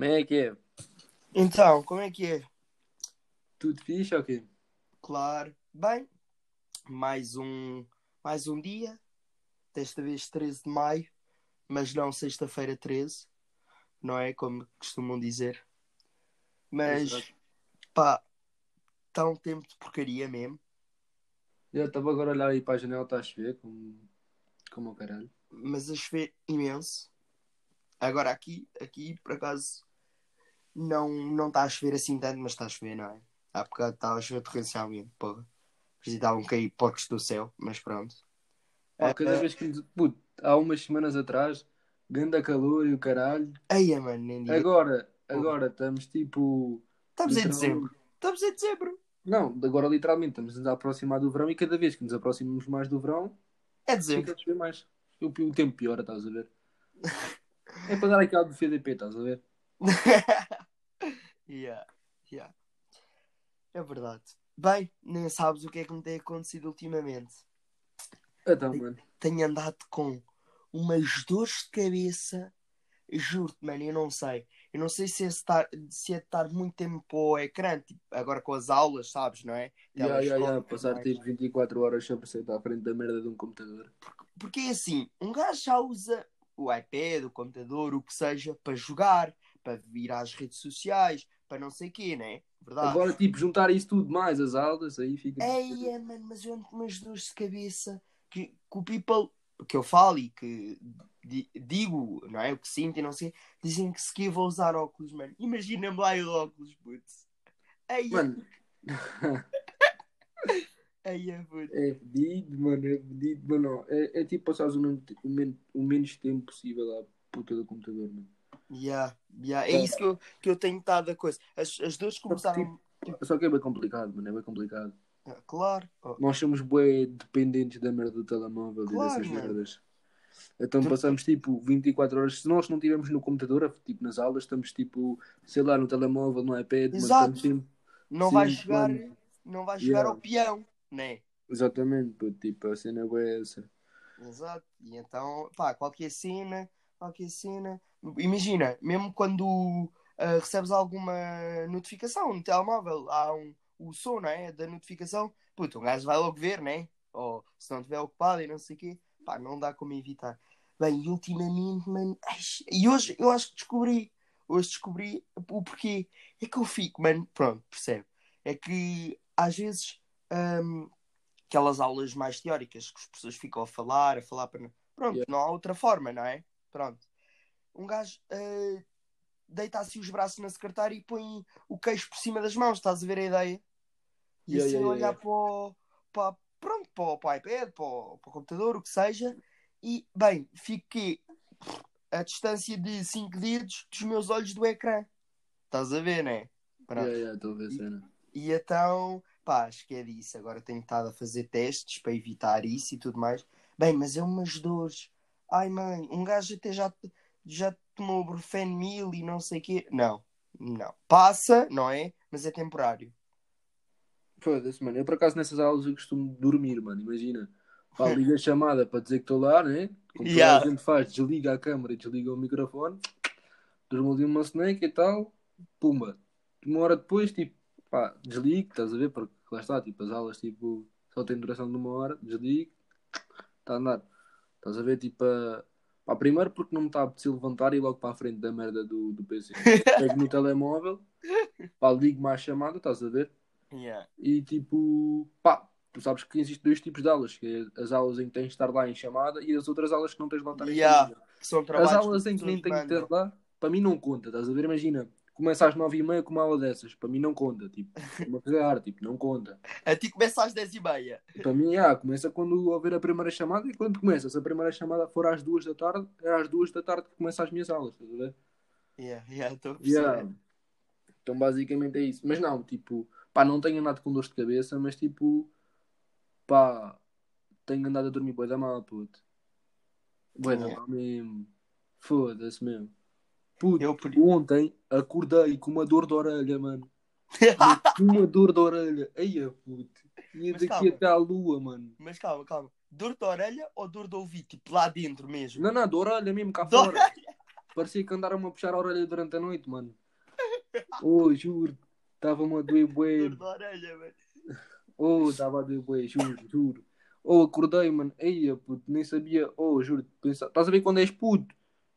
Como é que é? Então, como é que é? Tudo fixe ou quê? Claro. Bem, mais um, mais um dia. Desta vez 13 de maio, mas não sexta-feira 13, não é? Como costumam dizer. Mas, Exato. pá, está um tempo de porcaria mesmo. Eu estava agora a olhar aí para a janela, está a chover, como, como o caralho. mas a chover imenso. Agora aqui, aqui por acaso não não está a chover assim tanto, mas está a chover, não é? Há bocado estava a chover torrencialmente, porra. Precisavam cair pocos do céu, mas pronto. Pá, cada vez que. Puto, há umas semanas atrás, ganda calor e o caralho. Aí, mano, nem. Agora, agora estamos tipo. Estamos em dezembro. Estamos em dezembro. Não, agora literalmente estamos a aproximar do verão e cada vez que nos aproximamos mais do verão, É fica dezembro. a chover mais. O, o tempo piora, estás a ver? É para dar aquela do FDP, estás a ver? yeah, yeah. É verdade. Bem, nem sabes o que é que me tem acontecido ultimamente. Então, mano. tenho andado com umas dores de cabeça. Juro-te, mano, eu não sei. Eu não sei se é, estar, se é estar muito tempo ao ecrã, tipo, agora com as aulas, sabes, não é? Ya, ya, Telescope, passar tipo 24 horas sempre sentado à frente da merda de um computador. Porque é assim, um gajo já usa o iPad, o computador, o que seja, para jogar, para vir às redes sociais, para não sei o quê, né? Verdade. Agora, tipo, juntar isso tudo mais, as aulas, aí fica. Ei, é, mano, mas eu ando com umas dores de cabeça que, que o people que eu falo e que di- digo, não é? O que sinto e não sei, dizem que se que eu vou usar óculos, mano. Imagina-me lá eu óculos, putz. Ei, Mano, ei, é, putz. é fedido, mano, é fedido, mano. É, é tipo passares o, men- o, men- o menos tempo possível à puta do computador, mano. Yeah, yeah. É isso que eu, que eu tenho estado a coisa. As, as dores começaram. Só que é bem complicado, mano, é bem complicado. Ah, Claro. Oh, Nós somos bué dependentes da merda do telemóvel Claro, e dessas mano. merdas. Então passamos tipo 24 horas. Se nós não estivermos no computador, tipo nas aulas, estamos tipo, sei lá, no telemóvel, no iPad, mas Exato. estamos sempre. Não Sim, vai chegar, mano. não vai chegar Yeah. ao peão, né? Exatamente, pô, tipo, a cena é essa. Exato. E então, pá, qualquer cena, qualquer cena. Imagina, mesmo quando ah, recebes alguma notificação no telemóvel, há um, o som, não é? Da notificação, puto, um gajo vai logo ver, né? Ou se não estiver ocupado e não sei o quê, pá, não dá como evitar. Bem, e ultimamente, mano, ai, e hoje eu acho que descobri, hoje descobri o porquê. É que eu fico, mano, pronto, percebe? É que às vezes. hum, aquelas aulas mais teóricas que as pessoas ficam a falar, a falar para. Pronto, Yeah. não há outra forma, não é? Pronto. Um gajo eh, deita assim os braços na secretária e põe o queixo por cima das mãos, estás a ver a ideia? E Yeah, assim yeah, olhar yeah. para, o, para, pronto, para, o- para o iPad, para o, para o computador, o que seja, e bem, fiquei a distância de 5 dedos dos meus olhos do ecrã. Estás a ver, não é? Pronto. Yeah, yeah, estou a ver cena. E então, pá, acho que é disso. Agora tenho estado a fazer testes para evitar isso e tudo mais. Bem, mas é umas dores. Ai, mãe, um gajo até já, já tomou Brufenmil e não sei o quê. Não, não. Passa, não é? Mas é temporário. Foda-se, mano. Eu por acaso nessas aulas eu costumo dormir, mano. Imagina. Pá, liga a chamada para dizer que estou lá, né? Como toda Yeah. a gente faz, desliga a câmera e desliga o microfone. Durmo ali uma snake e tal. Pumba. Uma hora depois, tipo, pá, desligo, estás a ver? Porque lá está, tipo, as aulas, tipo, só têm duração de uma hora. Desligo. Está a andar. Estás a ver, tipo, a... Pá, primeiro porque não me está a apetecer levantar e logo para a frente da merda do, do PC. Pego no telemóvel, pá, ligo mais chamada, estás a ver? Yeah. E tipo, pá, tu sabes que existem dois tipos de aulas, que é as aulas em que tens de estar lá em chamada e as outras aulas que não tens de lá estar em Yeah. chamada. Que são As aulas em que nem tenho de mandam. lá, para mim não conta, estás a ver? Imagina, começa às nove e meia com uma aula dessas, para mim não conta, tipo, uma cagar, tipo, não conta. A ti começa às 10h30. Para mim, ah, começa quando houver a primeira chamada e quando começa, se a primeira chamada for às duas da tarde, é às duas da tarde que começa as minhas aulas, estás a ver? Yeah, yeah, estou a. Yeah. Então basicamente é isso. Mas não, tipo, pá, não tenho andado com dores de cabeça, mas tipo, pá, tenho andado a dormir boi da mal, puto. Boi da mal mesmo. Foda-se mesmo. Puto, Eu ontem acordei com uma dor de orelha, mano. Com uma dor de orelha. Eia, puto. Ia Mas daqui calma. até à lua, mano. Mas calma, calma. Dor de orelha ou dor de ouvido? Tipo, lá dentro mesmo? Não, não, de orelha mesmo cá De fora. parecia que andaram-me a puxar a orelha durante a noite, mano. Oh, juro. Estava-me a doer bué. Dor da orelha, mano. Oh, estava a doer bué, juro, juro. Oh, acordei, mano. Eia, puto, nem sabia. Oh, juro. Pensa... Estás a ver quando és puto?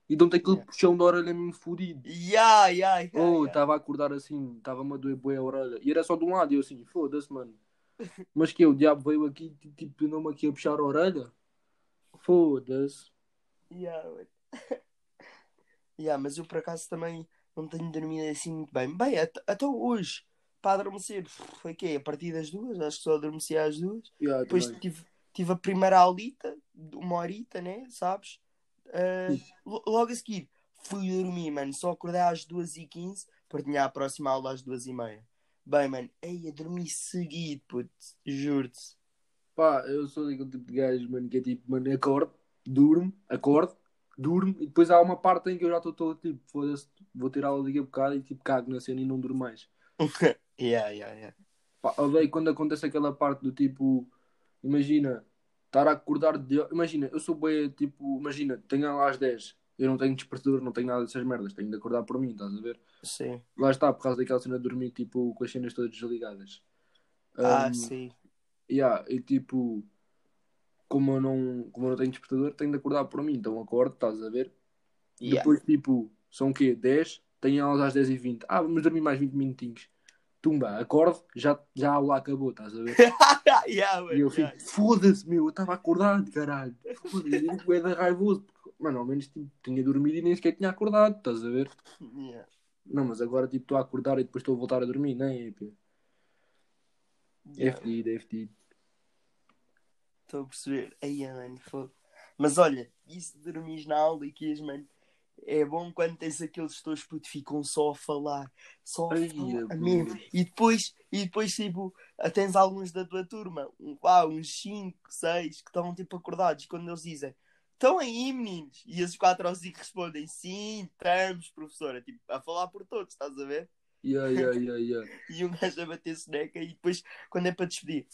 E dão-te aquele Yeah. puxão da orelha mesmo fodido. Ya, ya, ya. Oh, estava a acordar assim, estava-me a doer bué a orelha. E era só de um lado, e eu assim, foda-se, mano. Mas que o diabo veio aqui, ti- tipo, não-me aqui a puxar a orelha? Foda-se. Ya, mano. Ya, mas eu por acaso também não tenho dormido assim muito bem. Bem, at- até hoje, para adormecer, foi quê? A partir das duas, acho que só adormeci às duas. Yeah, Depois também. tive, tive a primeira aulita, uma horita, né? Sabes? Ah, lo- logo a seguir, fui dormir, mano. Só acordei às 2h15 porque tinha a próxima aula às 2h30. Bem, mano, ei, eu dormi seguido, puto. Juro-te. Pá, eu sou daquele tipo de gajo, mano, que é tipo, mano, acordo, durmo, acordo, durmo, e depois há uma parte em que eu já estou todo tipo, foda-se, vou ter aula daqui a bocado e tipo, cago na cena e não durmo mais. Yeah, yeah, yeah. Pá, odeio quando acontece aquela parte do tipo, imagina, estar a acordar de. Imagina, eu sou bem, tipo, imagina, tenho lá às 10, eu não tenho despertador, não tenho nada dessas merdas, tenho de acordar por mim, estás a ver? Sim. Lá está, por causa daquela cena de dormir, tipo, com as cenas todas desligadas. Ah, Um, sim. Yeah, e tipo, como eu não, como eu não tenho despertador, tenho de acordar por mim, então acordo, estás a ver? Yeah. Depois, tipo, são o quê? 10? Tenho aulas às 10 e 20 Ah, vamos dormir mais 20 minutinhos. Tumba, acordo, já, já aula acabou, estás a ver? yeah, E eu fico, yeah. foda-se, meu, eu estava acordado, caralho. Foda-se, eu da raivoso. Porque, mano, ao menos tipo, tinha dormido e nem sequer tinha acordado, estás a ver? Yeah. Não, mas agora tipo, estou a acordar e depois estou a voltar a dormir, não é? É fedido, é fedido. Estou a perceber. Aí, mano, fogo. Mas olha, isso de dormir na aula e que mano, é bom quando tens aqueles teus putos que ficam só a falar. Só a Ai, falar mesmo. E depois, e depois tipo, tens alguns da tua turma, um, ah, uns 5, 6, que estão tipo acordados. Quando eles dizem, estão aí, meninos? E esses 4 ou 5 respondem, sim, estamos, professora. Tipo, a falar por todos, estás a ver? Yeah, yeah, yeah, yeah. e um gajo a bater soneca e depois quando é para despedir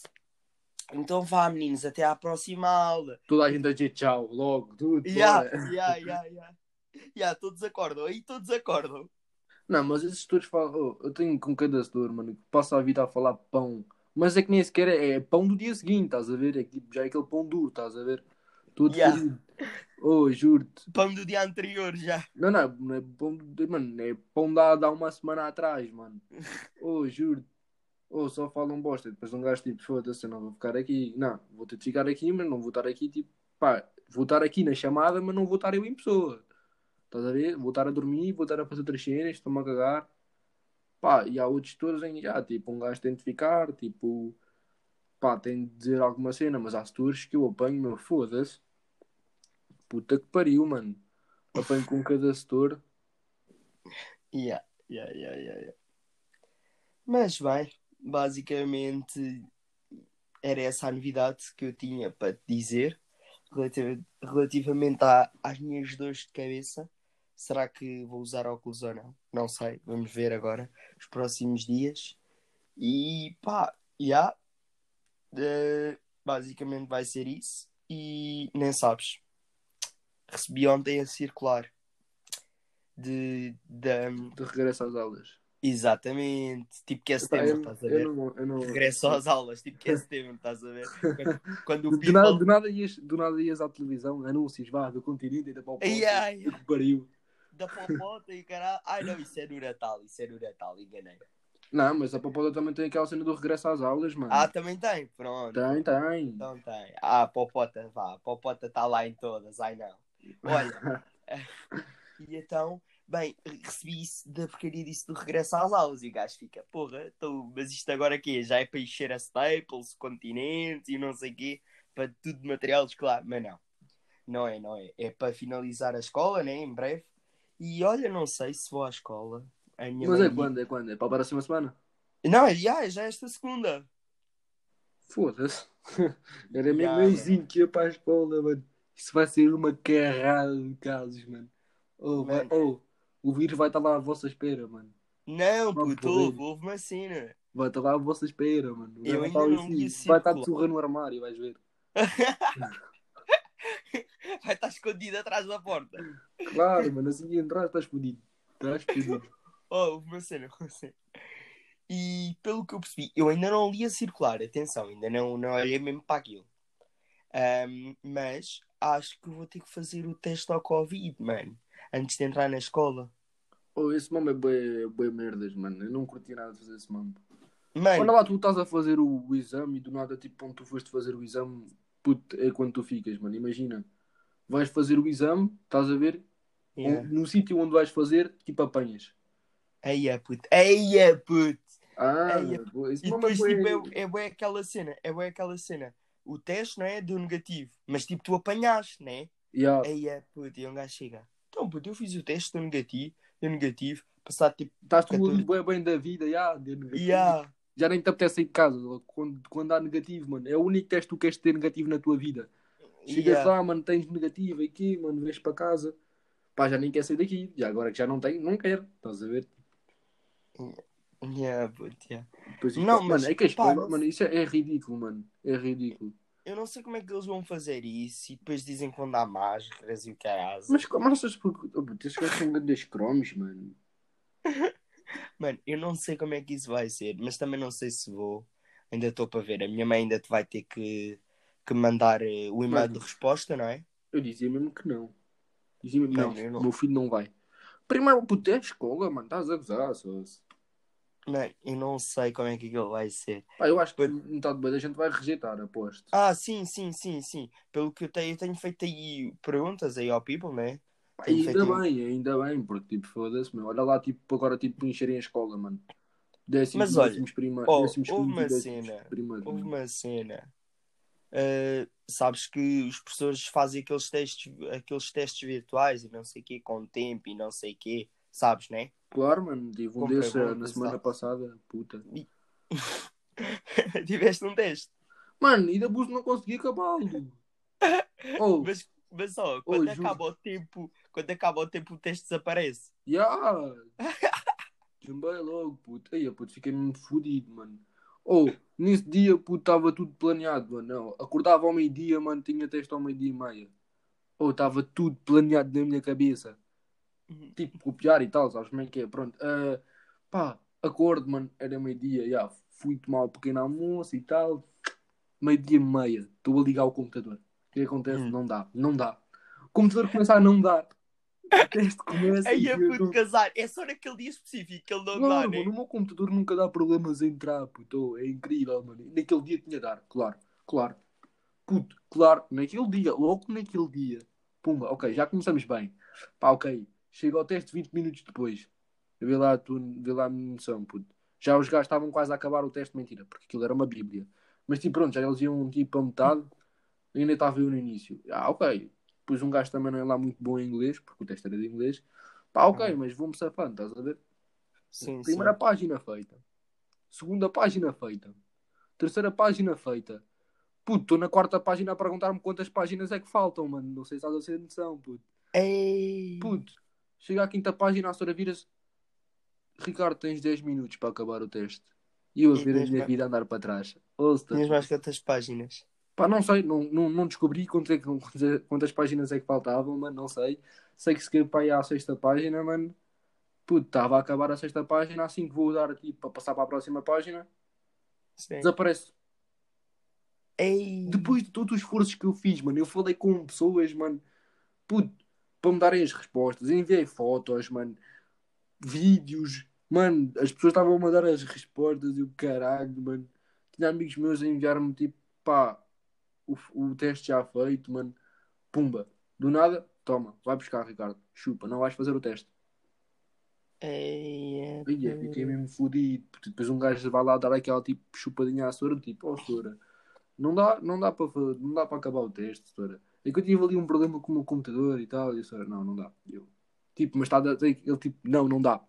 então vá meninos até à próxima aula Toda a gente a dizer tchau, logo, tudo. yeah, yeah, yeah, yeah. Yeah, todos acordam aí todos acordam Não, mas esses setores falam. oh, eu tenho com cada setor, mano, que passa a vida a falar pão. Mas é que nem sequer é, é pão do dia seguinte, estás a ver? É que tipo, já é aquele pão duro, estás a ver? Tudo Yeah. fodido. Oh, juro-te. pão do dia anterior já Não, não, não é pão, de- mano, é pão da, da uma semana atrás, mano. Oh, juro. Oh, só falam bosta. Depois um gajo tipo, foda-se, não vou ficar aqui. Não, vou ter de ficar aqui, mas não vou estar aqui, tipo, pá, vou estar aqui na chamada, mas não vou estar eu em pessoa. Estás a ver? Vou estar a dormir, vou estar a fazer outras cenas, estou-me a cagar. Pá, e há outros setores em já, tipo, um gajo tem de ficar, tipo, pá, tem de dizer alguma cena, mas há setores que eu apanho, meu, foda-se. Puta que pariu, mano. Apanho com cada setor. yeah, yeah, yeah, yeah, yeah. mas bem basicamente era essa a novidade que eu tinha para te dizer relativ- relativamente à- às minhas dores de cabeça será que vou usar óculos ou não não sei vamos ver agora os próximos dias e pá já Eh, basicamente vai ser isso e nem sabes recebi ontem a circular de, da De regresso às aulas. Exatamente, tipo que é setembro, eu, estás a eu ver? não, eu não... Regresso às aulas, tipo que é setembro, estás a ver? Quando, quando o Do nada, people. do, nada ias, do nada ias à televisão, anúncios, vá, do continente e da Palpota. Ai, ai. Que pariu. Da popota e caralho. Ai não, isso é no Natal, isso é no Natal, enganei. Não, mas a Palpota também tem aquela cena do regresso às aulas, mano. Ah, também tem, pronto. Tem, tem. Então tem. Ah, a popota, vá, a popota está lá em todas, ai não. Olha, e então, bem, recebi isso da porcaria disso do regresso às aulas e o gajo fica, porra, então, mas isto agora aqui já é para encher a Staples, continente e não sei o quê, para tudo de material escolar, mas não. Não é, não é. É para finalizar a escola, né, em breve. E olha, não sei se vou à escola. Mas é disse- quando? É quando? É para a próxima semana? Não, é já, é já esta segunda. Foda-se. Era mesmo Ya, euzinho que ia para a escola, mano. Isso vai ser uma carrada de casos, mano. Oh, vai- oh, o vírus vai estar lá à vossa espera, mano. Não, puto, houve, uma cena. Vai estar lá à vossa espera, mano. Eu Vai ainda não assim, Vai estar de surra no armário, vais ver. vai estar escondido atrás da porta. Claro, mano, assim que entrar estás fodido. Estás fodido. Oh, uma cena, uma cena. E pelo que eu percebi, eu ainda não li a circular, atenção, ainda não, não olhei mesmo para aquilo. Ahm, mas acho que vou ter que fazer o teste ao Covid, mano, antes de entrar na escola. Oh, esse mambo é bem, bem merdas, mano. Eu não curti nada de fazer esse mambo. Quando Mano, lá tu estás a fazer o, o exame e do nada, tipo, onde tu foste fazer o exame, puto, é quando tu ficas, mano. Imagina, vais fazer o exame, estás a ver, yeah. no sítio onde vais fazer, tipo, apanhas. Eia, puto, eia, puto. Ah, Ei, pô, esse E é depois, tipo, é, é aquela cena, é bué aquela cena. O teste, não é, deu negativo, mas tipo, tu apanhaste, né? Yeah. Eia, puto, e um gajo chega. Então, puto, eu fiz o teste, deu negativo, deu negativo, passado tipo, Estás tu 14. ali bem, bem da vida, yeah, deu negativo. yeah. já nem te apetece sair de casa quando, quando há negativo, mano. É o único teste que tu queres ter negativo na tua vida. Chegas Yeah. lá, mano, tens negativo aqui, mano, vês para casa. Pá, já nem quer sair daqui. E agora que já não tem, não quero. Estás a ver? Yeah, puto, yeah. Isto- Não, mano, mas, é que a pá, escola, mano, isso é, é ridículo, mano. É ridículo. Eu não sei como é que eles vão fazer isso e depois dizem que vão dar máscaras e o caralho. Mas como achas que. Oh, esses gajos são grandes cromos, mano. Mano, eu não sei como é que isso vai ser, mas também não sei se vou. Ainda estou para ver. A minha mãe ainda te vai ter que, que mandar eh, o e-mail de resposta, não é? Eu dizia mesmo que não. Dizia mesmo, Não, não, não. meu filho não vai. Primeiro, puto, é escola, mano. Estás a gozar, só. Mano, eu não sei como é que aquilo vai ser. Pá, eu acho que metade bem da gente vai rejeitar, aposto. Ah, sim, sim, sim, sim. Pelo que eu tenho, eu tenho feito aí perguntas aí ao people, né? Tenho ainda bem, ainda bem, porque tipo, foda-se, meu. Olha lá, tipo, agora tipo, encherem a escola, mano. Décimos, Mas olha, décimos prima, ó, décimos houve segundo e uma décimos cena, Houve uma cena. Uh, sabes que os professores fazem aqueles testes, aqueles testes virtuais e não sei o quê, com tempo e não sei o quê, sabes, né? Claro, mano, um eh, bom, na semana passada, puta. Tiveste um teste. Mano, ainda busto não consegui acabá-lo. Oh, Mas, mas ó, quando juro. acaba o tempo, quando acaba o tempo o teste desaparece. yeah. Também logo, puto. Aí, puto, fiquei mesmo fodido, mano. Oh, nesse dia, puto, estava tudo planeado, mano. Não, acordava ao meio-dia, mano, tinha teste ao meio-dia e meia. Oh, estava tudo planeado na minha cabeça. tipo, copiar e tal, sabes como é que é? Pronto, ah, pá, acordo, mano, era meio-dia, já, fui tomar um pequeno almoço e tal, meio-dia e meia, estou a ligar o computador. O que acontece? Hum. Não dá, não dá. O computador começa a não dar. O teste começa Aí é puto não- casar. É só naquele dia específico que ele não, Não, dá, mano, né? no meu computador nunca dá problemas a entrar, puto, é incrível, mano. Naquele dia tinha dar, claro, claro. Puto, claro, naquele dia, logo naquele dia. Pumba, ok, já começamos bem. Pá, ok, chega ao teste 20 minutos depois. Vê lá, tu, vê lá a minha noção, puto. Já os gajos estavam quase a acabar o teste, mentira, porque aquilo era uma bíblia. Mas tipo, pronto, já eles iam tipo a metade, e ainda estava eu no início. Ah, ok. Depois um gajo também não é lá muito bom em inglês, porque o teste era de inglês. Pá, ok, mas vou-me safando, estás a ver? Sim, Primeira sim. página feita. Segunda página feita. Terceira página feita. Puto, estou na quarta página a perguntar-me quantas páginas é que faltam, mano. Não sei se estás a ser noção, puto. Ei. Puto, chega à quinta página, a senhora vira-se. Ricardo, tens 10 minutos para acabar o teste. E eu a ver a minha mais- vida andar para trás. Ouça, Tinhas mais quantas páginas? Pá, não sei, não, não, não descobri quantas, é quantas, quantas páginas é que faltavam, mano, não sei. Sei que se para ir à sexta página, mano. Puto, estava a acabar a sexta página, assim que vou dar tipo, para passar para a próxima página, Sim. desaparece. Ei. Depois de todos os esforços que eu fiz, mano, eu falei com pessoas, mano, puto, para me darem as respostas, enviei fotos, mano, vídeos, mano, as pessoas estavam a mandar as respostas e o caralho, mano. Tinha amigos meus a enviar-me tipo, pá, o, o teste já feito, mano, pumba, do nada, toma, vai buscar, Ricardo, chupa, não vais fazer o teste. Ei, é eu fiquei mesmo fodido. Depois um gajo vai lá dar aquela tipo chupadinha à Sora, tipo, ó Sora, não dá, não dá para não dá para acabar o teste, Sora. É que eu tive ali um problema com o meu computador e tal, e a Sora, não, não dá. Eu, tipo, mas está ele tipo, não, não dá.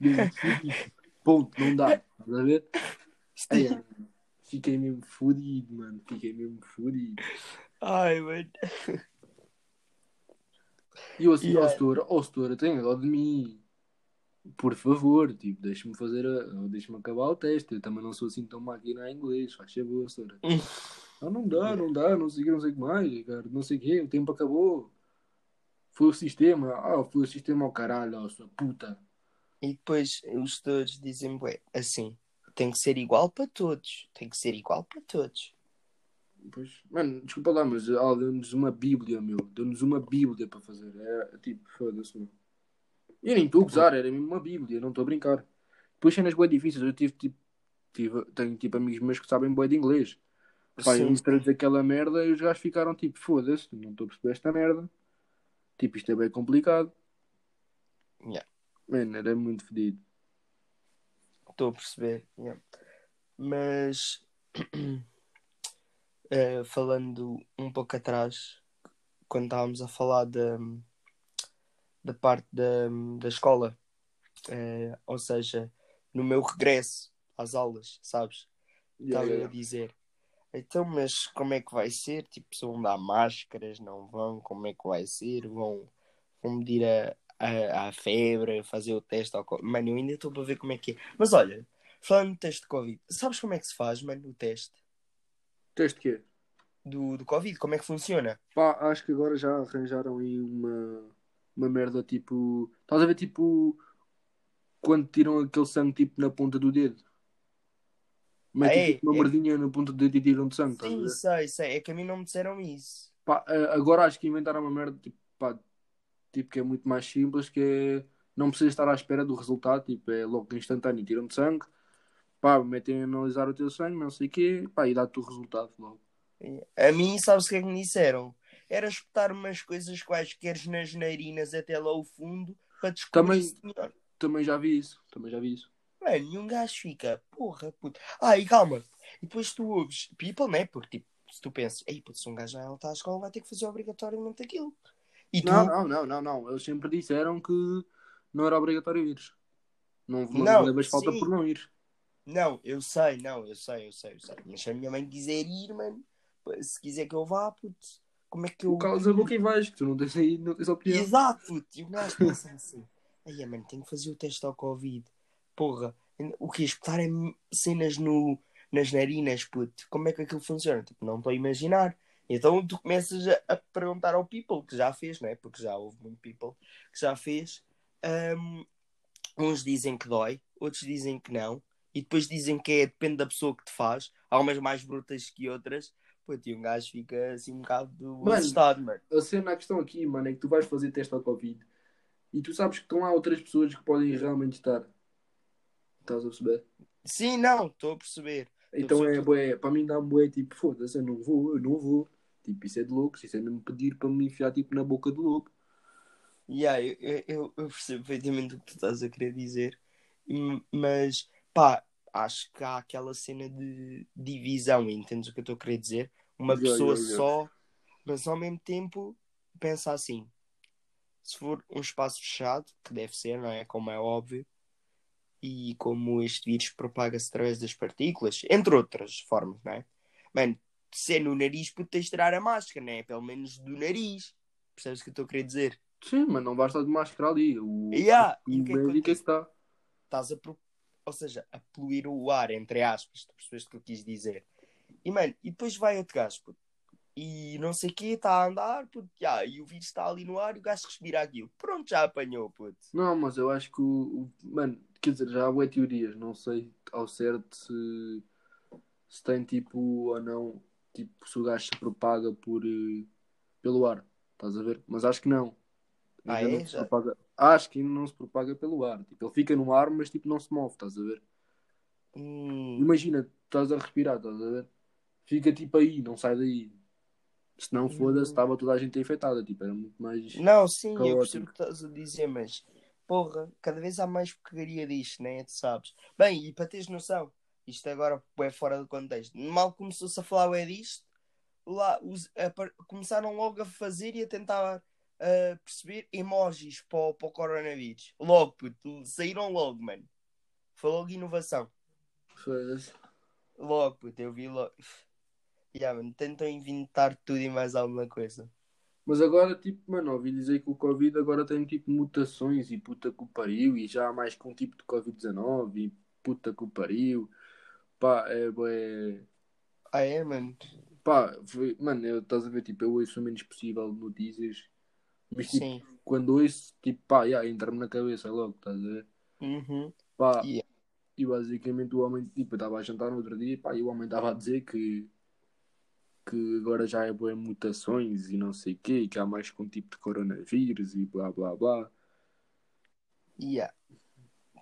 Eu, fodido. Ponto, não dá. Estás a ver? Eu fiquei mesmo fodido, mano. Fiquei mesmo fodido. Ai, mano. E eu assim, ó Yeah. Setora, ó Setora, tenha dó de mim. Por favor, tipo, deixa-me fazer, a- deixa-me acabar o teste. Eu também não sou assim tão máquina em inglês, faz favor, Setora. Ah, não dá, não dá, não sei o que, não sei o que mais, cara, não sei o que, o tempo acabou. Foi o sistema, ah, foi o sistema ao caralho, ó, sua puta. E depois os estudos dizem, ué, assim, tem que ser igual para todos. Tem que ser igual para todos. Pois, mano, desculpa lá, mas ah, deu-nos uma bíblia, meu. Deu-nos uma bíblia para fazer. É tipo, foda-se, meu. Eu nem estou a gozar, era mesmo uma bíblia, não estou a brincar. Depois cenas bem difíceis, eu tive, tipo, tive, tenho tipo amigos meus que sabem bem de inglês. Pá, eu traduz aquela merda e os gajos ficaram tipo, foda-se, não estou a perceber esta merda. Tipo, isto é bem complicado. Yeah. Mano, era muito fedido. Estou a perceber. yeah. Mas eh, falando um pouco atrás, quando estávamos a falar da, da parte da, da escola, eh, ou seja, no meu regresso às aulas, sabes? Yeah, Estava yeah, a dizer. Então, mas como é que vai ser? Tipo, se vão dar máscaras, não vão? Como é que vai ser? Vão, vão medir a, a, a febre, fazer o teste ao Covid? Mano, eu ainda estou para ver como é que é. Mas olha, falando do teste de Covid, sabes como é que se faz, mano, o teste Teste quê? do, do Covid? Como é que funciona? Pá, acho que agora já arranjaram aí uma, uma merda tipo. Estás a ver tipo. Quando tiram aquele sangue tipo na ponta do dedo? Metem Ah, é? tipo, uma É. merdinha na ponta do dedo e tiram de sangue, Sim, sei, sei. É que a mim não me disseram isso. Pá, agora acho que inventaram uma merda tipo, pá, tipo que é muito mais simples, que é não precisa estar à espera do resultado, tipo, é logo instantâneo, tiram de sangue, pá, metem a analisar o teu sangue, não sei o quê, pá, e dá-te o resultado logo. A mim, sabes o que é que me disseram? Era espetar umas coisas quaisquer nas narinas até lá ao fundo para descobrir Também- se tinha- Também já vi isso, também já vi isso. Mano, e um gajo fica, porra, puto. Ah, e calma. E depois tu ouves people, né? Porque tipo, se tu pensas, ei, puto, se um gajo já está à escola, vai ter que fazer obrigatoriamente aquilo. Tu, Não, não, não, não, não, eles sempre disseram que não era obrigatório ires. Não, não, Não, levas falta por não ir. não, eu sei, não, eu sei, eu sei, eu sei. Mas se a minha mãe quiser ir, mano, se quiser que eu vá, puto, como é que eu. Tu calas a boca e vais, que tu não tens aí, não tens opinião. Exato, puto. E o gajo pensa assim, ai, mano, tenho que fazer o teste ao Covid. Porra, o que? Espetar em cenas no, nas narinas, puto. Como é que aquilo funciona? Tipo, não estou a imaginar. Então tu começas a, a perguntar ao people que já fez, né? Porque já houve muito people que já fez. Ahm, uns dizem que dói, outros dizem que não, e depois dizem que é depende da pessoa que te faz. Há umas mais brutas que outras. Puto, e um gajo fica assim um bocado Mano, assustado, mano. A cena, a questão aqui, mano, é que tu vais fazer teste ao Covid e tu sabes que estão lá outras pessoas que podem realmente estar. Estás a perceber? Sim, não, estou a perceber. Então é, perceber. bué, para mim dá um bué, tipo, foda-se, eu não vou, eu não vou. Tipo, isso é de loucos, isso é mesmo pedir para me enfiar, tipo, na boca do louco. Yeah, eu, eu, eu- percebo perfeitamente o que tu estás a querer dizer, Hum, mas pá, acho que há aquela cena de divisão, entendes o que eu estou a querer dizer? Uma Yeah, pessoa yeah. só, mas ao mesmo tempo pensa assim: se for um espaço fechado, que deve ser, não é? Como é óbvio, e como este vírus propaga-se através das partículas, entre outras formas, não é? Mano, se é no nariz, de tirar a máscara, não é? Pelo menos do nariz. Percebes o que eu estou a querer dizer? Sim, mas não basta de máscara ali. O, Yeah, o e o que é que médico é está. Estás a, pro- ou seja, a poluir o ar, entre aspas, tu percebeste o que eu quis dizer. E, mano, e depois vai outro gajo, puto, e não sei o que, está a andar, puto, já, e o vírus está ali no ar e o gajo respira aquilo. Pronto, já apanhou, puto. Não, mas eu acho que o. o- mano, quer dizer, já há teorias, não sei ao certo se, se tem tipo ou não, tipo, se o gajo se propaga por, eh, pelo ar, estás a ver? Mas acho que não. Ah, é? não propaga- Acho que ainda não se propaga pelo ar. Tipo, ele fica no ar, mas tipo, não se move, estás a ver? Hum, Imagina, estás a respirar, estás a ver? Fica tipo aí, não sai daí. Se não foda-se, estava toda a gente infectada, tipo, era muito mais. não, sim, eu Caótico. percebo o que estás a dizer, mas, porra, cada vez há mais porcaria disto, né? Tu sabes. Bem, e para teres noção, isto agora é fora do contexto. Mal começou-se a falar é disto, lá os- a começaram logo a fazer e a tentar perceber emojis para, o- para o coronavírus. Logo, puto, saíram logo, mano. Foi logo inovação. Foda-se. Logo, puto, eu vi logo. Yeah, mano, tentam inventar tudo e mais alguma coisa. Mas agora, tipo, mano, ouvi dizer que o Covid agora tem tipo mutações e puta que o pariu, e já há mais que um tipo de Covid-19 e puta que o pariu. Pá, é, é... Ah, é, mano? Pá, foi, mano, eu, estás a ver, tipo, eu ouço o menos possível notícias, mas tipo, Sim. quando ouço, tipo, pá, yeah, entra-me na cabeça logo, estás a ver? Uhum. Pá, Yeah. e basicamente o homem, tipo, eu estava a jantar no outro dia, pá, e o homem estava a dizer que, que agora já é boas mutações e não sei o quê, que há mais com um tipo de coronavírus e blá blá blá, Yeah.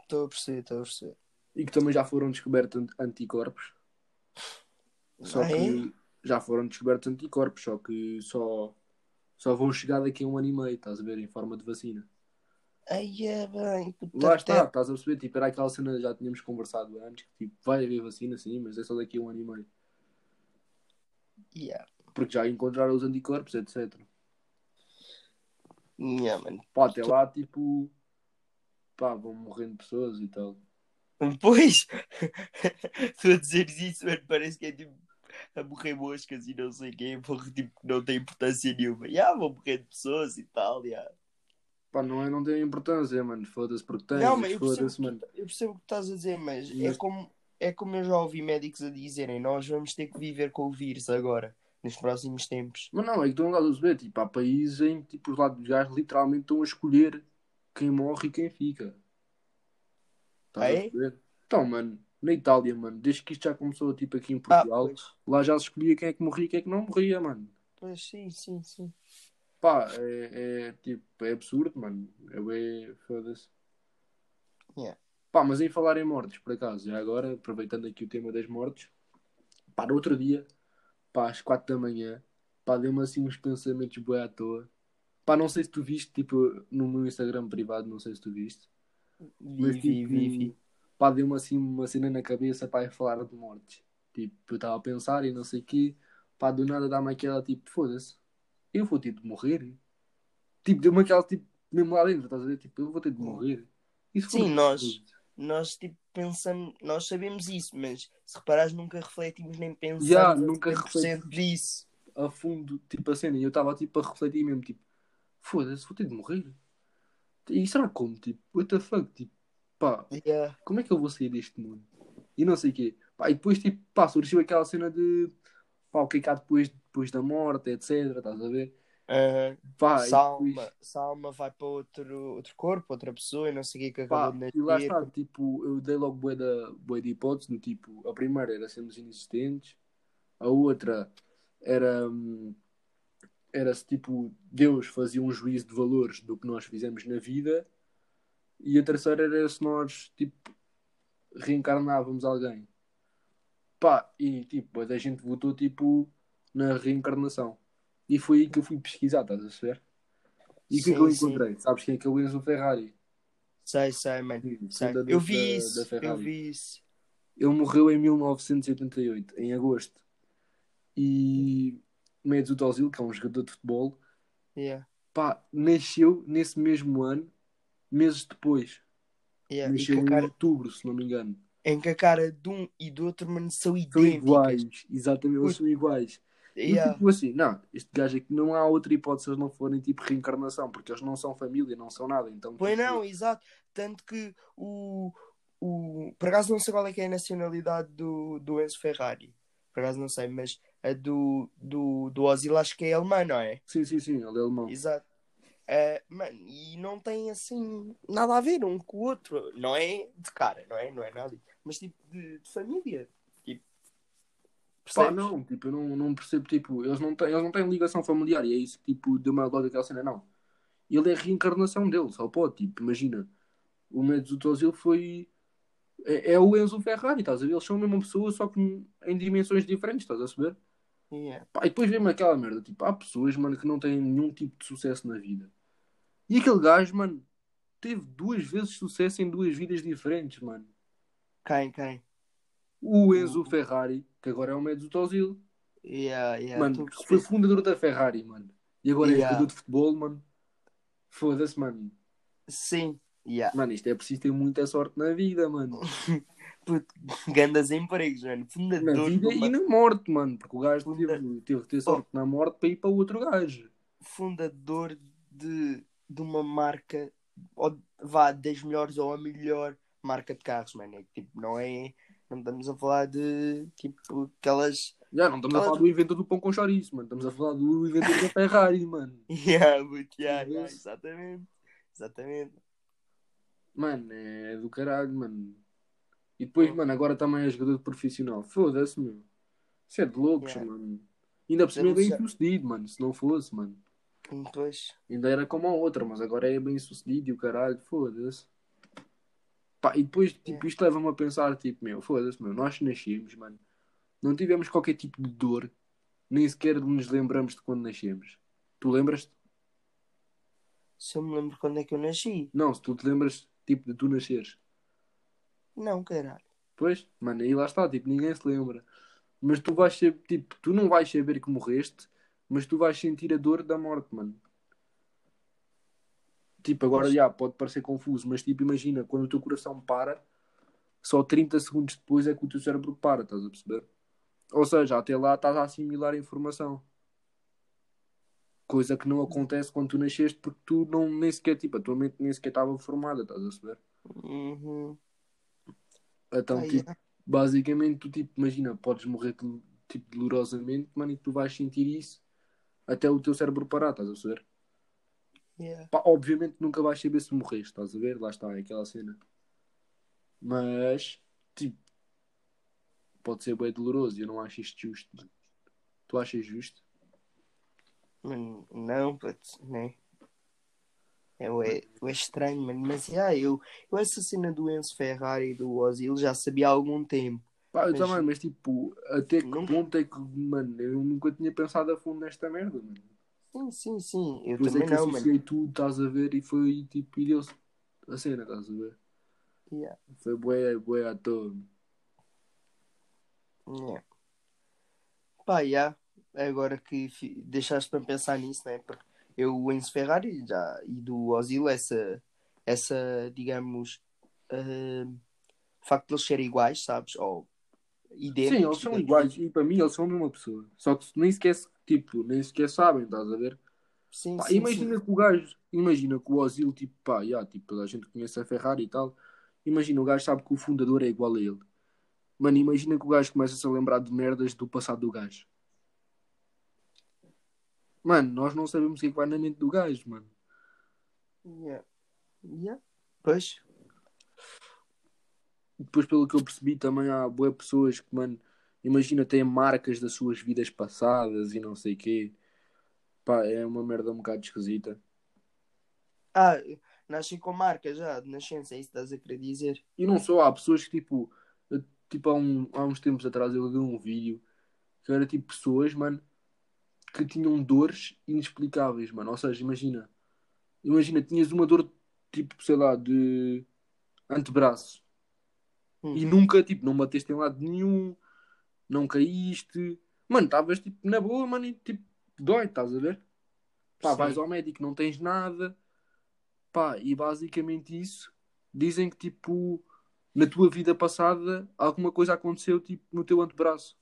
Estou a perceber, estou a perceber. E que também já foram descobertos ant- anticorpos, só Ah, é? que já foram descobertos anticorpos, só que só, só vão chegar daqui a um ano e meio, estás a ver, em forma de vacina. Aí é bem. puta Lá está, terra. estás a perceber? Tipo, era aquela cena que já tínhamos conversado antes, que tipo, vai haver vacina sim, mas é só daqui a um ano e meio. Yeah. Porque já encontraram os anticorpos, etc. Yeah, mano. Pá, até lá, tipo, pá, vão morrendo pessoas e tal. Pois, tu a dizeres isso, mano, parece que é tipo a morrer moscas e não sei quem, porque tipo, não tem importância nenhuma. Já vão morrer de pessoas e tal, já. Pá, não, é, não tem importância, mano. Foda-se porque tem. Não, mas eu percebo, Foda-se, mano. eu percebo o que estás a dizer, mas, é, Mas- como, é como eu já ouvi médicos a dizerem, nós vamos ter que viver com o vírus agora, nos próximos tempos. Mas não, é que tu não estás a perceber. Tipo, há países em que tipo, os lados dos gajos literalmente estão a escolher quem morre e quem fica. Ah, a é? Então, mano, na Itália, mano, desde que isto já começou, tipo, aqui em Ah, Portugal, pois, lá já se escolhia quem é que morria e quem é que não morria, mano. pois sim, sim, sim. Pá, é, é tipo, é absurdo, mano. É bué- foda-se. Yeah. Pá, mas em falar em mortes, por acaso, já agora, aproveitando aqui o tema das mortes, pá, no outro dia, pá, às 4 da manhã, pá, deu-me assim uns pensamentos bué à toa. Pá, não sei se tu viste, tipo, no meu Instagram privado, não sei se tu viste. Vi, Mas, vi, tipo, vi, vi. pá, deu-me assim uma cena na cabeça, pá, a falar de mortes. Tipo, eu estava a pensar e não sei o quê, pá, do nada dá-me aquela, tipo, foda-se, eu vou ter de morrer. Tipo, deu-me aquela, tipo, mesmo lá dentro, estás a ver? Tipo, eu vou ter de morrer. For Sim, nós-? Nós tipo pensamos, nós sabemos isso, mas se reparares nunca refletimos nem pensamos Yeah, nunca 100% disso. a fundo, tipo, a cena, e eu estava, tipo, a refletir mesmo, tipo, foda-se, vou ter de morrer. E será como, tipo, what the fuck, tipo, pá, Yeah. como é que eu vou sair deste mundo? E não sei o quê. Pá, e depois, tipo, pá, surgiu aquela cena de, pá, o que é que há depois, depois da morte, etc, estás a ver? Aham. Pá, se, e a alma, depois, se a alma vai para outro, outro corpo, outra pessoa e não sei o que que pá, acabou de e lá está, tipo, eu dei logo bué da, de hipótese, do tipo, a primeira era sermos inexistentes, a outra era, hum, era se, tipo, Deus fazia um juízo de valores do que nós fizemos na vida, e a terceira era se nós, tipo, reencarnávamos alguém. Pá, e, tipo, a gente votou, tipo, na reencarnação. E foi aí que eu fui pesquisar, estás a ver? E o que é eu Sim, sim. encontrei? Sabes quem é que é o Enzo Ferrari? Sei, sei, mano. Sei. Eu vi isso, eu vi isso. Ele morreu em 1988, em agosto. E Mesut Ozil, que é um jogador de futebol, Yeah. pá, nasceu nesse mesmo ano, meses depois. Yeah. E Nasceu em cara, outubro, se não me engano. em que a cara de um e do outro, mano, são São iguais, exatamente, eles são iguais. E Yeah. tipo assim, não, este gajo aqui não há outra hipótese se eles não forem tipo reencarnação, porque eles não são família, não são nada. Então, Pois tipo, não, exato. Tanto que o, o. Por acaso não sei qual é que é a nacionalidade do, do Enzo Ferrari. Por acaso não sei, mas do, do, do Ozil acho que é alemã, não é? Sim, sim, sim, ele é alemão. Exato. Eh, mano, e não tem assim nada a ver um com o outro. Não é de cara, não é? Não é nada. Mas tipo de, de família. Tipo. Pá, não, tipo, eu não, não percebo, tipo, eles não, têm, eles não têm ligação familiar e é isso que, tipo, deu-me logo aquela cena, não. Ele é a reencarnação dele, só pode, tipo, imagina, o Mesut Ozil foi, é, é o Enzo Ferrari, estás a ver? Eles são a mesma pessoa, só que em dimensões diferentes, estás a saber? Yeah. Pá, e depois vem-me aquela merda, tipo, há pessoas, mano, que não têm nenhum tipo de sucesso na vida. E aquele gajo, mano, teve duas vezes sucesso em duas vidas diferentes, mano. Quem, quem? O Enzo Ferrari, que agora é o Mesut Ozil, Yeah, yeah, mano, que foi fundador da Ferrari, mano. E agora é Yeah. jogador de futebol, mano. Foda-se, mano. Sim, yeah. Mano, isto é preciso ter muita sorte na vida, mano. Puto, grandes empregos, mano. Na Fundador vida de uma, e na morte, mano. Porque o gajo Funda- teve, teve que ter sorte na morte para ir para outro gajo. fundador de, de uma marca, ou, vá, das melhores ou a melhor marca de carros, mano. É, tipo, não é. Não estamos a falar de tipo aquelas Já, não estamos a Ela- falar do inventor do pão com chouriço, mano. Estamos a falar do inventor da Ferrari, mano. Yeah, but yeah, yeah, exatamente. Exatamente. Mano, é do caralho, mano. E depois, Oh. mano, agora também é jogador profissional. Foda-se, meu. Isso é de loucos, Yeah. mano. Ainda por cima é bem ser- sucedido, mano. Se não fosse, mano. Pois. Ainda era como a outra, mas agora é bem sucedido e o caralho, foda-se. Pá, e depois, tipo, isto leva-me a pensar, tipo, meu, foda-se, meu, nós nascemos, mano. Não tivemos qualquer tipo de dor, nem sequer nos lembramos de quando nascemos. Tu lembras-te? Se eu me lembro quando é que eu nasci. Não, se tu te lembras, tipo, de tu nasceres. Não, caralho. Pois, mano, aí lá está, tipo, ninguém se lembra. Mas tu vais ser, tipo, tu não vais saber que morreste, mas tu vais sentir a dor da morte, mano. Tipo, agora já pode parecer confuso, mas tipo, imagina, quando o teu coração para, só 30 segundos depois é que o teu cérebro para, estás a perceber? Ou seja, até lá estás a assimilar a informação. Coisa que não acontece quando tu nasceste porque tu não nem sequer, tipo, a tua mente nem sequer estava formada, estás a perceber? Uhum. Então, Ah, tipo, yeah. basicamente tu tipo, imagina, podes morrer tipo, dolorosamente, mano, e tu vais sentir isso até o teu cérebro parar, estás a perceber? Yeah. Pá, obviamente nunca vais saber se morreste, estás a ver? Lá está, é aquela cena. Mas, tipo, pode ser bem doloroso eu não acho isto justo, mano. Tu achas justo? Mano, não, putz, né? É, é, é estranho, mano. Mas yeah, eu, eu essa cena do Enzo Ferrari e do Ozil já sabia há algum tempo. Pá, eu Mas- também, mas tipo, até que ponto é que, mano, eu nunca tinha pensado a fundo nesta merda, mano. Sim, sim, sim. Eu Depois é também que não, mano. tudo, estás a ver, e foi tipo, e deu-se a cena, estás a ver? Yeah. Foi bué, bué à toa. Yeah. Pá, yeah. Agora que deixaste para pensar nisso, né? Porque eu, o Enzo Ferrari já, e do Ozil, essa, essa digamos, ah, o facto de eles serem iguais, sabes? Ou idênticos. Sim, eles são iguais e para mim eles são a mesma pessoa. Só que nem sequer, tipo, nem sequer sabem, estás a ver? Sim, Pá, sim, imagina que o gajo, imagina que o Ozil, tipo, pá, já, tipo, a gente conhece a Ferrari e tal. Imagina o gajo sabe que o fundador é igual a ele. Mano, imagina que o gajo começa-se a lembrar de merdas do passado do gajo. Mano, nós não sabemos o que é que vai na mente do gajo, mano. Yeah. Yeah. Pois. Depois, pelo que eu percebi, também há boas pessoas que, mano, imagina, têm marcas das suas vidas passadas e não sei o quê. Pá, é uma merda um bocado esquisita. Ah, nasci com marca já, de nascença, é isso que estás a querer dizer? E não só, há pessoas que, tipo, eu- tipo há, um- há uns tempos atrás eu vi um vídeo que era tipo pessoas, mano, que tinham dores inexplicáveis, mano. Ou seja, imagina, imagina, tinhas uma dor, tipo, sei lá, de antebraço. Hum. E nunca, tipo, não bateste em lado nenhum, não caíste. Mano, estavas, tipo, na boa, mano, e, tipo, dói, estás a ver? Pá, Sim. vais ao médico, não tens nada. Pá, e basicamente isso, dizem que, tipo, na tua vida passada, alguma coisa aconteceu, tipo, no teu antebraço.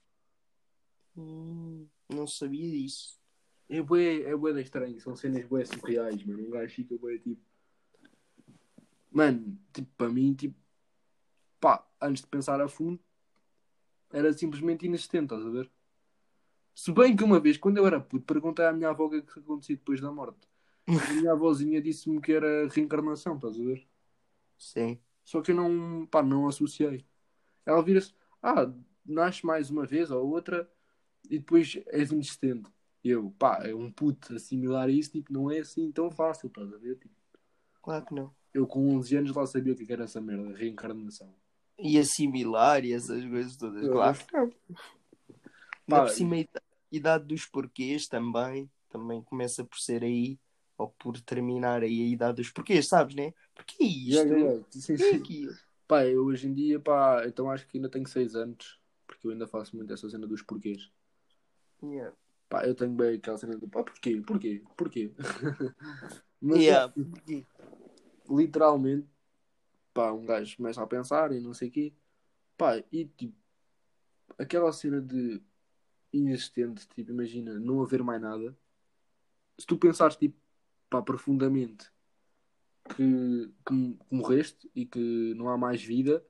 Hum, não sabia disso. É bué, é bué estranho, são cenas bué surreais, mano. Um gajo fica bué, tipo... Mano, tipo, para mim, tipo... Pá, antes de pensar a fundo, era simplesmente inexistente, estás a ver? Se bem que uma vez, quando eu era puto, perguntei à minha avó o que é que acontecia depois da morte. A minha avózinha disse-me que era reencarnação, estás a ver? Sim. Só que eu não, pá, não associei. Ela vira-se, ah, nasce mais uma vez ou outra e depois és inexistente. E eu, pá, é um puto assimilar isso, tipo, não é assim tão fácil, estás a ver? Tipo, Claro que não. eu com 11 anos lá sabia o que era essa merda, reencarnação. E assimilar e essas coisas todas. É. Claro que não. Pá, por cima, a ida- idade dos porquês também. Também começa por ser aí. Ou por terminar aí a idade dos porquês, sabes, né? Porque é isto? Yeah, yeah. Sim, sim. aquilo? Pá, eu hoje em dia, pá, então acho que ainda tenho 6 anos, porque eu ainda faço muito essa cena dos porquês. Yeah. Pá, eu tenho bem aquela cena do, pá, porquê? Porquê? Porquê? Mas, Yeah, é, porquê? literalmente, pá, um gajo começa a pensar e não sei o quê, pá, e tipo, aquela cena de inexistente, tipo, imagina, não haver mais nada, se tu pensares, tipo, pá, profundamente que, que morreste e que não há mais vida,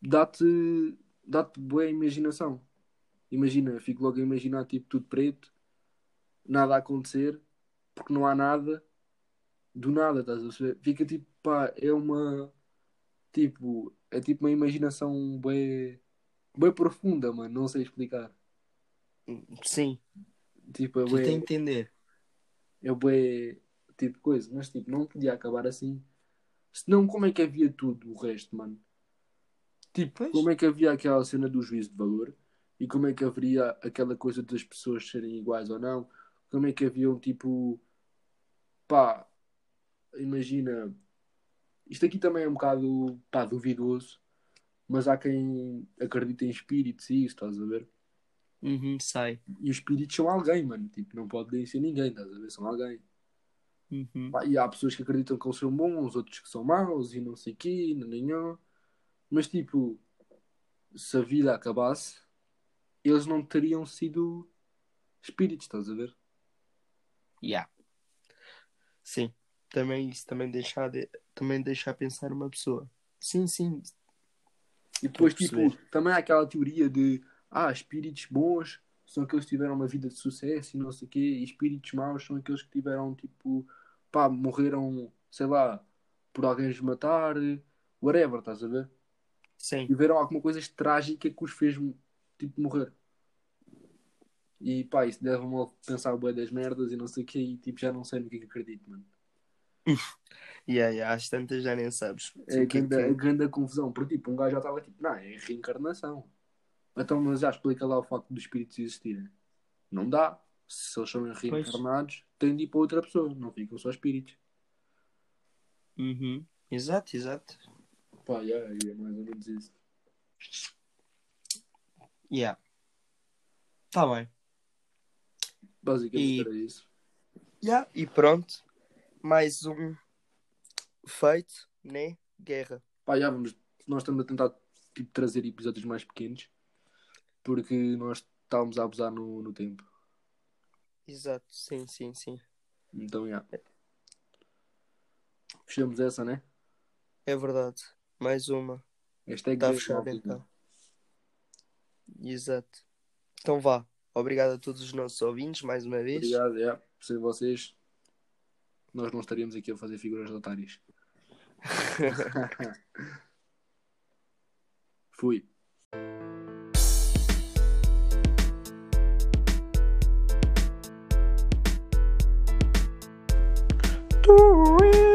dá-te dá-te boa imaginação. Imagina, fico logo a imaginar tipo tudo preto, nada a acontecer, porque não há nada, do nada, estás a perceber? Fica tipo, pá, é uma tipo, é tipo uma imaginação bem, bem profunda, mano, não sei explicar. Sim, Tipo, é tu tem entender. é bué, tipo coisa, mas tipo, não podia acabar assim. Senão, como é que havia tudo o resto, mano? Tipo, Pois. como é que havia aquela cena do juízo de valor? E como é que haveria aquela coisa das pessoas serem iguais ou não? Como é que haviam, tipo, pá, imagina, isto aqui também é um bocado, pá, duvidoso, mas há quem acredita em espíritos e isso, estás a ver? Uhum, sai. E os espíritos são alguém, mano, tipo, não podem ser ninguém, estás a ver? São alguém. Uhum. Pá, E há pessoas que acreditam que eles são bons, outros que são maus e não sei o quê, nananhã. Mas tipo, se a vida acabasse, eles não teriam sido espíritos, estás a ver? Yeah. Sim, também isso também deixa, de, também deixa a pensar uma pessoa. Sim, sim. E depois, tipo, também há aquela teoria de ah, espíritos bons são aqueles que tiveram uma vida de sucesso e não sei o quê, e espíritos maus são aqueles que tiveram, tipo, pá, morreram, sei lá, por alguém os matar, whatever, estás a ver? Sim. tiveram alguma coisa trágica que os fez tipo morrer. E pá, isso leva-me a pensar bué das merdas e não sei o que, e tipo, já não sei no que é que acredito, mano. Yeah, yeah, às tantas já nem sabes. É o que é grande, que grande confusão, porque tipo, um gajo já estava tipo, não, é reencarnação. Então, mas já explica lá o facto dos espíritos existirem. Não dá. Se eles são reencarnados, têm de ir para outra pessoa, não ficam só espíritos. Uhum. Exato, exato. Pá, yeah, é mais ou menos isso. Yeah. Tá bem. Basicamente E- era isso. Yeah. E pronto. Mais um feito, né? Guerra. Pá, já vamos. Nós estamos a tentar tipo, trazer episódios mais pequenos porque nós estávamos a abusar no, no tempo. Exato, sim, sim, sim. Então, já. Fechamos essa, né? É verdade. Mais uma. Hashtag Está Guerra fechado então. Exato. Então vá. Obrigado a todos os nossos ouvintes mais uma vez. Obrigado, já. Sem vocês, nós não estaríamos aqui a fazer figuras de otários. Fui. Do it.